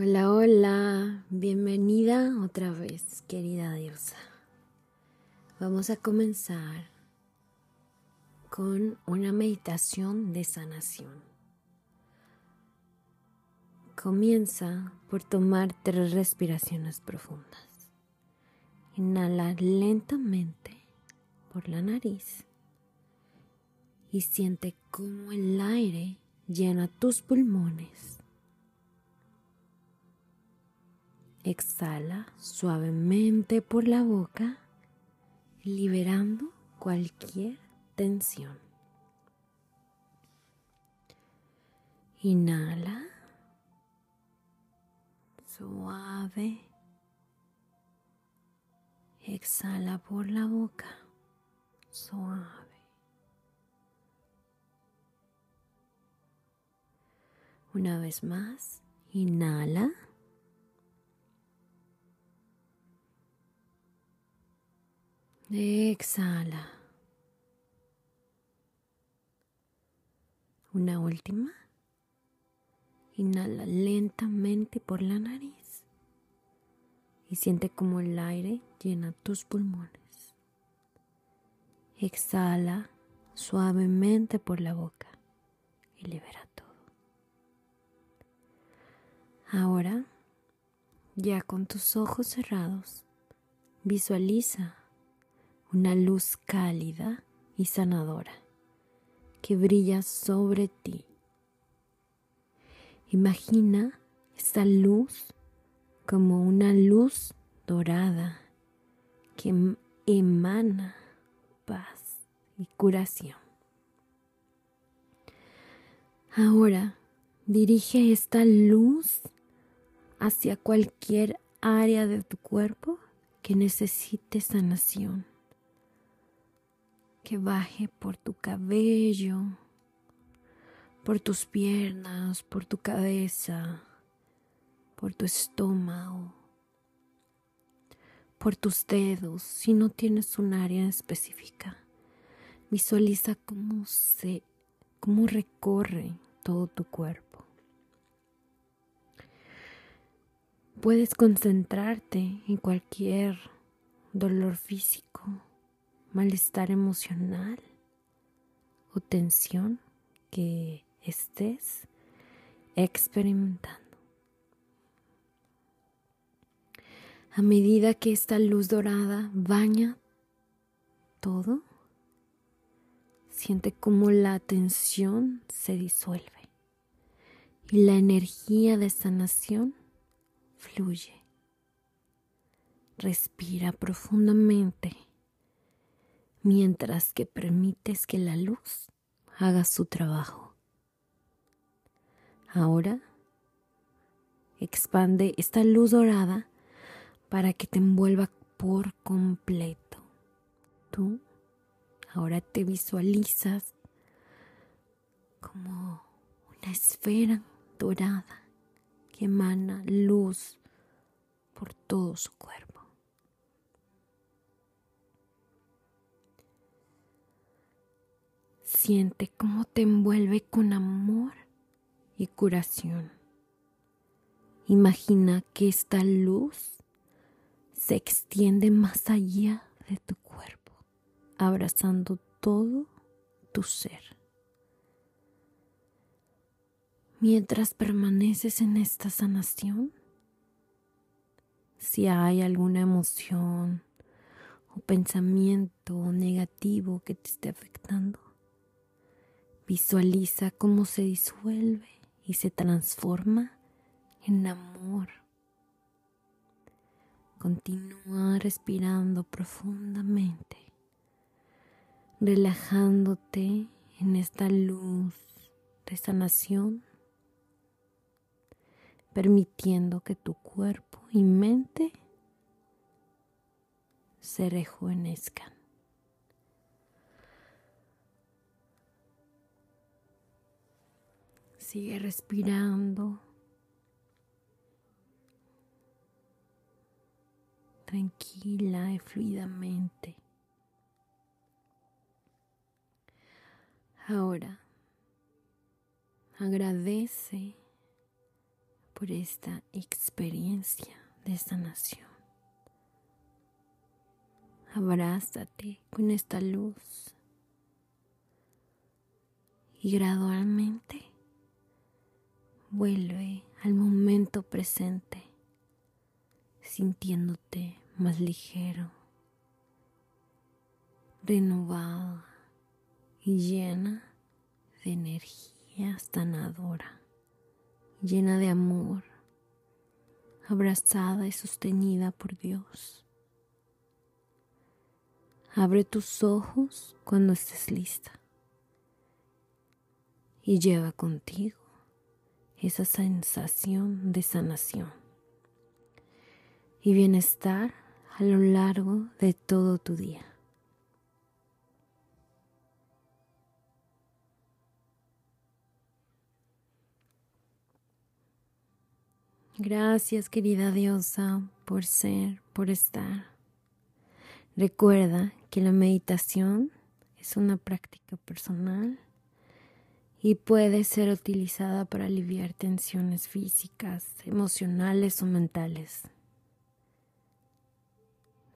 Hola, hola, bienvenida otra vez, querida diosa. Vamos a comenzar con una meditación de sanación. Comienza por tomar tres respiraciones profundas. Inhala lentamente por la nariz y siente cómo el aire llena tus pulmones Exhala suavemente por la boca, liberando cualquier tensión. Inhala. Suave. Exhala por la boca. Suave. Una vez más. Inhala. Exhala. Una última. Inhala lentamente por la nariz y siente como el aire llena tus pulmones. Exhala suavemente por la boca y libera todo. Ahora, ya con tus ojos cerrados, visualiza una luz cálida y sanadora que brilla sobre ti. Imagina esta luz como una luz dorada que em-, emana paz y curación. Ahora dirige esta luz hacia cualquier área de tu cuerpo que necesite sanación que baje por tu cabello, por tus piernas, por tu cabeza, por tu estómago, por tus dedos, si no tienes un área específica. Visualiza cómo se cómo recorre todo tu cuerpo. Puedes concentrarte en cualquier dolor físico malestar emocional o tensión que estés experimentando. A medida que esta luz dorada baña todo, siente como la tensión se disuelve y la energía de sanación fluye. Respira profundamente mientras que permites que la luz haga su trabajo. Ahora expande esta luz dorada para que te envuelva por completo. Tú ahora te visualizas como una esfera dorada que emana luz por todo su cuerpo. Siente cómo te envuelve con amor y curación. Imagina que esta luz se extiende más allá de tu cuerpo, abrazando todo tu ser. Mientras permaneces en esta sanación, si hay alguna emoción o pensamiento negativo que te esté afectando, Visualiza cómo se disuelve y se transforma en amor. Continúa respirando profundamente, relajándote en esta luz de sanación, permitiendo que tu cuerpo y mente se rejuvenezcan. Sigue respirando. Tranquila y fluidamente. Ahora, agradece por esta experiencia de sanación. Abrázate con esta luz y gradualmente vuelve al momento presente sintiéndote más ligero, renovada y llena de energía sanadora, llena de amor, abrazada y sostenida por Dios. Abre tus ojos cuando estés lista y lleva contigo esa sensación de sanación y bienestar a lo largo de todo tu día. Gracias querida diosa por ser, por estar. Recuerda que la meditación es una práctica personal y puede ser utilizada para aliviar tensiones físicas, emocionales o mentales.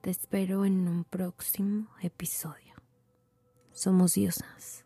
Te espero en un próximo episodio. Somos diosas.